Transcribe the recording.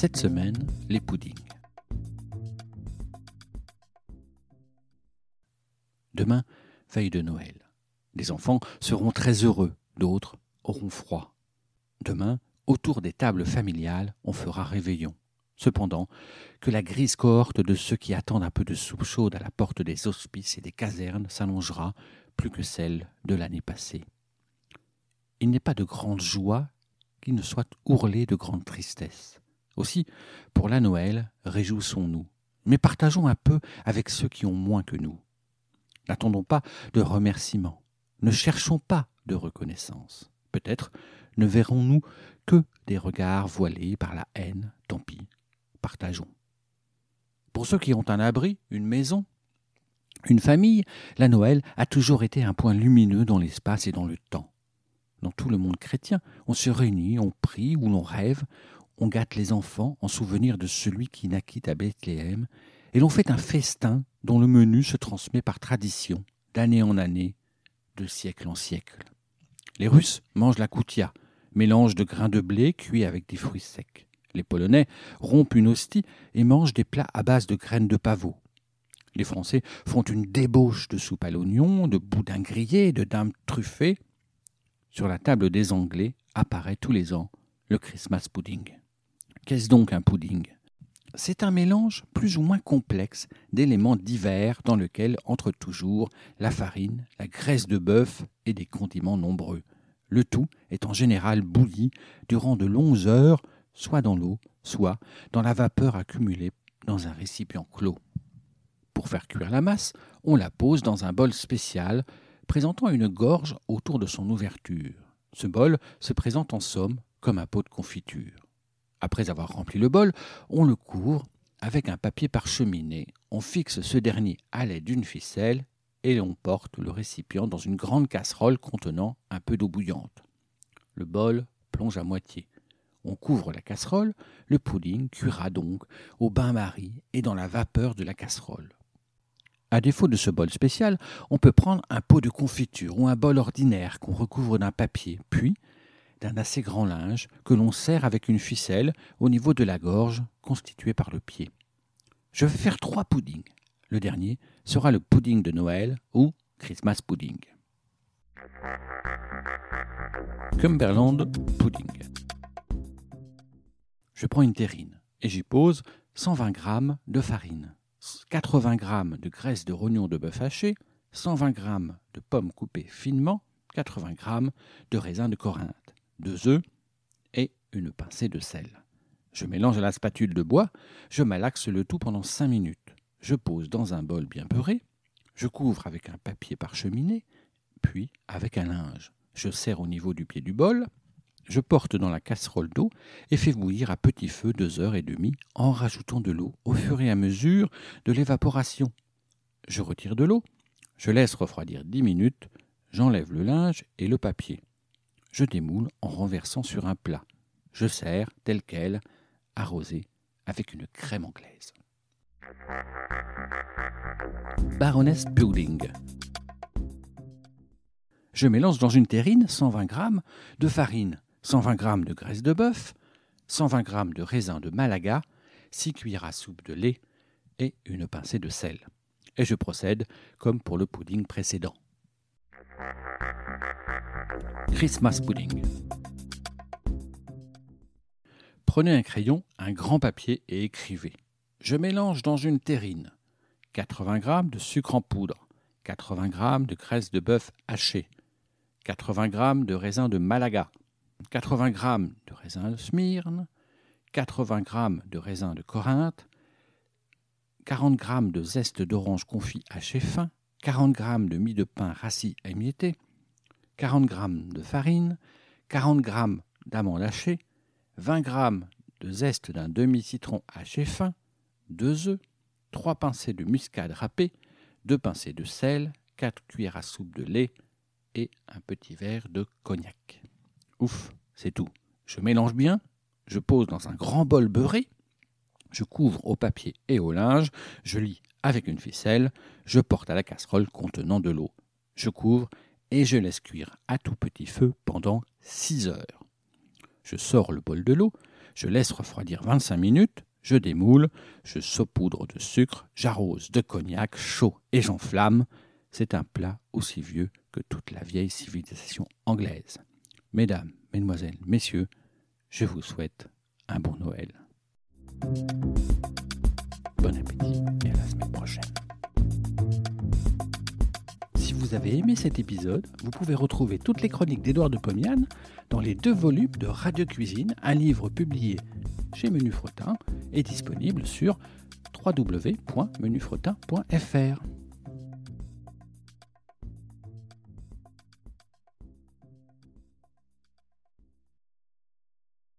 Cette semaine, les puddings. Demain, veille de Noël. Les enfants seront très heureux, d'autres auront froid. Demain, autour des tables familiales, on fera réveillon. Cependant, que la grise cohorte de ceux qui attendent un peu de soupe chaude à la porte des hospices et des casernes s'allongera plus que celle de l'année passée. Il n'est pas de grande joie qui ne soit ourlée de grande tristesse. Aussi, pour la Noël, réjouissons-nous, mais partageons un peu avec ceux qui ont moins que nous. N'attendons pas de remerciements, ne cherchons pas de reconnaissance. Peut-être ne verrons-nous que des regards voilés par la haine, tant pis, partageons. Pour ceux qui ont un abri, une maison, une famille, la Noël a toujours été un point lumineux dans l'espace et dans le temps. Dans tout le monde chrétien, on se réunit, on prie ou l'on rêve, on gâte les enfants en souvenir de celui qui naquit à Bethléem, et l'on fait un festin dont le menu se transmet par tradition, d'année en année, de siècle en siècle. Les Russes mangent la koutia, mélange de grains de blé cuits avec des fruits secs. Les Polonais rompent une hostie et mangent des plats à base de graines de pavot. Les Français font une débauche de soupe à l'oignon, de boudin grillé, de dames truffées. Sur la table des Anglais apparaît tous les ans le Christmas pudding. Qu'est-ce donc un pudding? C'est un mélange plus ou moins complexe d'éléments divers dans lequel entrent toujours la farine, la graisse de bœuf et des condiments nombreux. Le tout est en général bouilli durant de longues heures soit dans l'eau, soit dans la vapeur accumulée dans un récipient clos. Pour faire cuire la masse, on la pose dans un bol spécial présentant une gorge autour de son ouverture. Ce bol se présente en somme comme un pot de confiture. Après avoir rempli le bol, on le couvre avec un papier parcheminé. On fixe ce dernier à l'aide d'une ficelle et l'on porte le récipient dans une grande casserole contenant un peu d'eau bouillante. Le bol plonge à moitié. On couvre la casserole, le pudding cuira donc au bain-marie et dans la vapeur de la casserole. À défaut de ce bol spécial, on peut prendre un pot de confiture ou un bol ordinaire qu'on recouvre d'un papier, puis d'un assez grand linge que l'on serre avec une ficelle au niveau de la gorge constituée par le pied. Je vais faire trois puddings. Le dernier sera le pudding de Noël ou Christmas pudding. Cumberland pudding. Je prends une terrine et j'y pose 120 g de farine, 80 g de graisse de rognon de bœuf haché, 120 g de pommes coupées finement, 80 g de raisin de Corinthe, deux œufs et une pincée de sel. Je mélange à la spatule de bois, je malaxe le tout pendant 5 minutes. Je pose dans un bol bien beurré, je couvre avec un papier parcheminé, puis avec un linge. Je serre au niveau du pied du bol, je porte dans la casserole d'eau et fais bouillir à petit feu deux heures et demie en rajoutant de l'eau au fur et à mesure de l'évaporation. Je retire de l'eau, je laisse refroidir dix minutes, j'enlève le linge et le papier. Je démoule en renversant sur un plat. Je sers tel quel, arrosé avec une crème anglaise. Baroness Pudding. Je mélange dans une terrine 120 g de farine, 120 g de graisse de bœuf, 120 g de raisin de Malaga, 6 cuillères à soupe de lait et une pincée de sel. Et je procède comme pour le pudding précédent. Christmas pudding. Prenez un crayon, un grand papier et écrivez. Je mélange dans une terrine. 80 g de sucre en poudre, 80 g de graisse de bœuf hachée, 80 g de raisin de Malaga, 80 g de raisin de Smyrne, 80 g de raisin de Corinthe, 40 g de zeste d'orange confit haché fin, 40 g de mie de pain rassis émietté, 40 g de farine, 40 g d'amandes hachées, 20 g de zeste d'un demi-citron haché fin, 2 œufs, 3 pincées de muscade râpée, 2 pincées de sel, 4 cuillères à soupe de lait et un petit verre de cognac. Ouf, c'est tout. Je mélange bien, je pose dans un grand bol beurré, je couvre au papier et au linge, je lis avec une ficelle, je porte à la casserole contenant de l'eau. Je couvre et je laisse cuire à tout petit feu pendant 6 heures. Je sors le bol de l'eau, je laisse refroidir 25 minutes, je démoule, je saupoudre de sucre, j'arrose de cognac chaud et j'enflamme. C'est un plat aussi vieux que toute la vieille civilisation anglaise. Mesdames, mesdemoiselles, messieurs, je vous souhaite un bon Noël. Bon appétit et à la semaine prochaine. Si vous avez aimé cet épisode, vous pouvez retrouver toutes les chroniques d'Édouard de Pomian dans les deux volumes de Radio Cuisine, un livre publié chez Menu Fretin et disponible sur www.menufretin.fr.